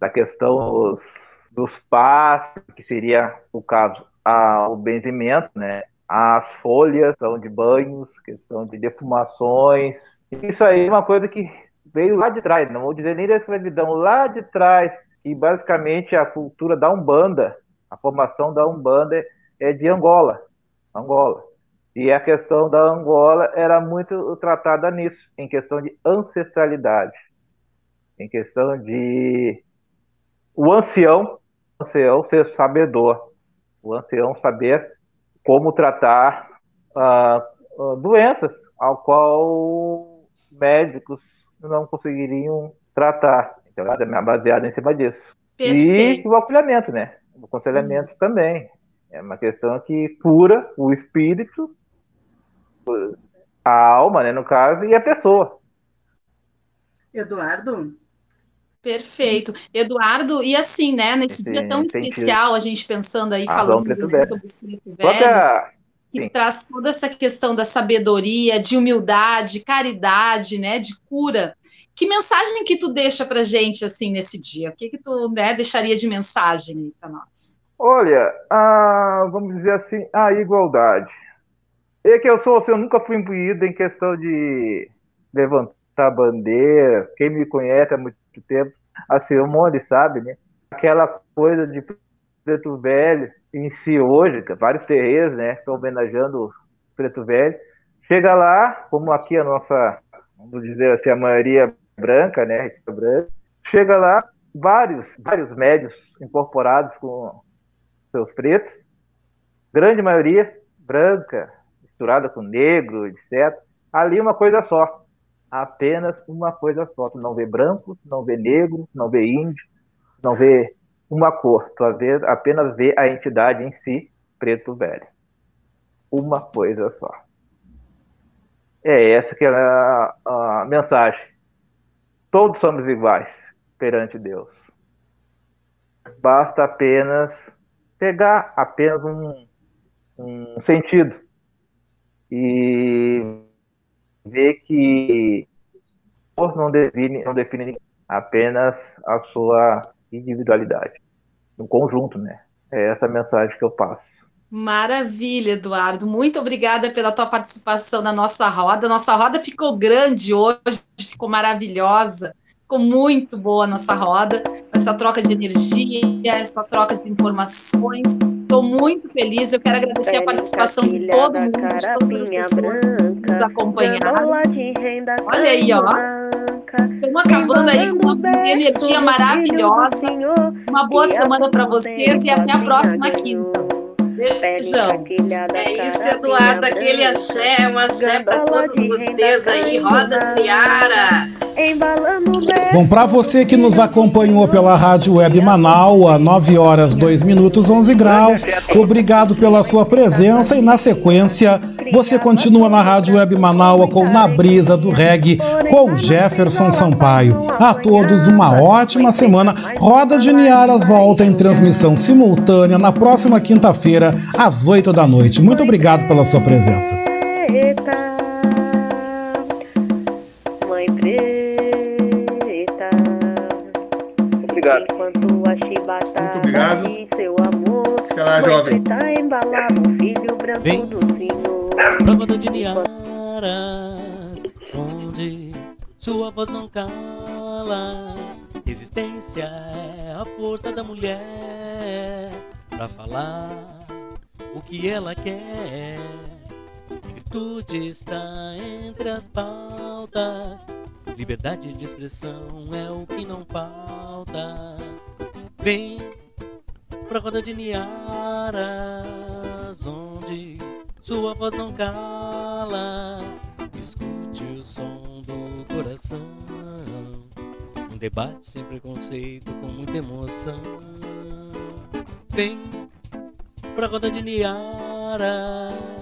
da questão dos, dos pastos, que seria, o caso, a, o benzimento, né? as folhas, questão de banhos, questão de defumações. Isso aí é uma coisa que veio lá de trás, não vou dizer nem da escravidão, lá de trás, e basicamente a cultura da Umbanda, a formação da Umbanda é de Angola, Angola. E a questão da Angola era muito tratada nisso, em questão de ancestralidade, em questão de o ancião, o ancião ser sabedor, o ancião saber como tratar uh, doenças ao qual médicos não conseguiriam tratar. Então, é baseado em cima disso. Perfeito. E o acolhimento, né? O aconselhamento hum. também. É uma questão que cura o espírito a alma, né, no caso, e a pessoa. Eduardo? Perfeito. Eduardo, e assim, né, nesse Sim, dia tão especial, a gente pensando aí, ah, falando né, sobre os pretos velhos, que Sim. traz toda essa questão da sabedoria, de humildade, caridade, né, de cura. Que mensagem que tu deixa pra gente, assim, nesse dia? O que que tu, né, deixaria de mensagem para nós? Olha, a, vamos dizer assim, a igualdade. É que eu sou, assim, eu nunca fui imbuído em questão de levantar bandeira. Quem me conhece há muito tempo, assim, o Monde sabe, né? Aquela coisa de preto velho em si hoje, vários terreiros, né? Estão homenageando o preto velho. Chega lá, como aqui a nossa, vamos dizer assim, a maioria branca, né? Branca, chega lá, vários, vários médios incorporados com seus pretos, grande maioria branca, misturada com negro, etc. Ali uma coisa só, apenas uma coisa só. Tu não vê branco, não vê negro, não vê índio, não vê uma cor. Tu apenas vê a entidade em si, preto velho. Uma coisa só. É essa que é a, a mensagem. Todos somos iguais perante Deus. Basta apenas pegar apenas um, um sentido e ver que não define, não define apenas a sua individualidade, no conjunto, né? É essa mensagem que eu passo. Maravilha, Eduardo. Muito obrigada pela tua participação na nossa roda. Nossa roda ficou grande hoje, ficou maravilhosa. Ficou muito boa a nossa roda, essa troca de energia, essa troca de informações. Estou muito feliz. Eu quero agradecer a participação de todo mundo, de todas as pessoas que nos acompanharam. Olha aí, ó. Estamos acabando aí com uma energia maravilhosa. Uma boa semana para vocês e até a próxima quinta. Beijão. É isso, Eduardo. Aquele axé, um axé para todos vocês aí. Roda de Liara. Bom, para você que nos acompanhou pela Rádio Web Manaus, a 9 horas 2 minutos 11 graus, obrigado pela sua presença e na sequência você continua na Rádio Web Manaus com Na Brisa do Reggae com Jefferson Sampaio. A todos uma ótima semana. Roda de Niaras volta em transmissão simultânea na próxima quinta-feira às 8 da noite. Muito obrigado pela sua presença. Obrigado. Enquanto a chibata Muito obrigado. seu amor. Até lá, jovem. Tá embalado, filho branco Vem. do Senhor. Prova de Niaras, onde sua voz não cala. Resistência é a força da mulher pra falar o que ela quer. Virtude está entre as pautas Liberdade de expressão é o que não falta. Vem pra roda de Niaras, onde sua voz não cala. Escute o som do coração. Um debate sem preconceito, com muita emoção. Vem pra roda de Niaras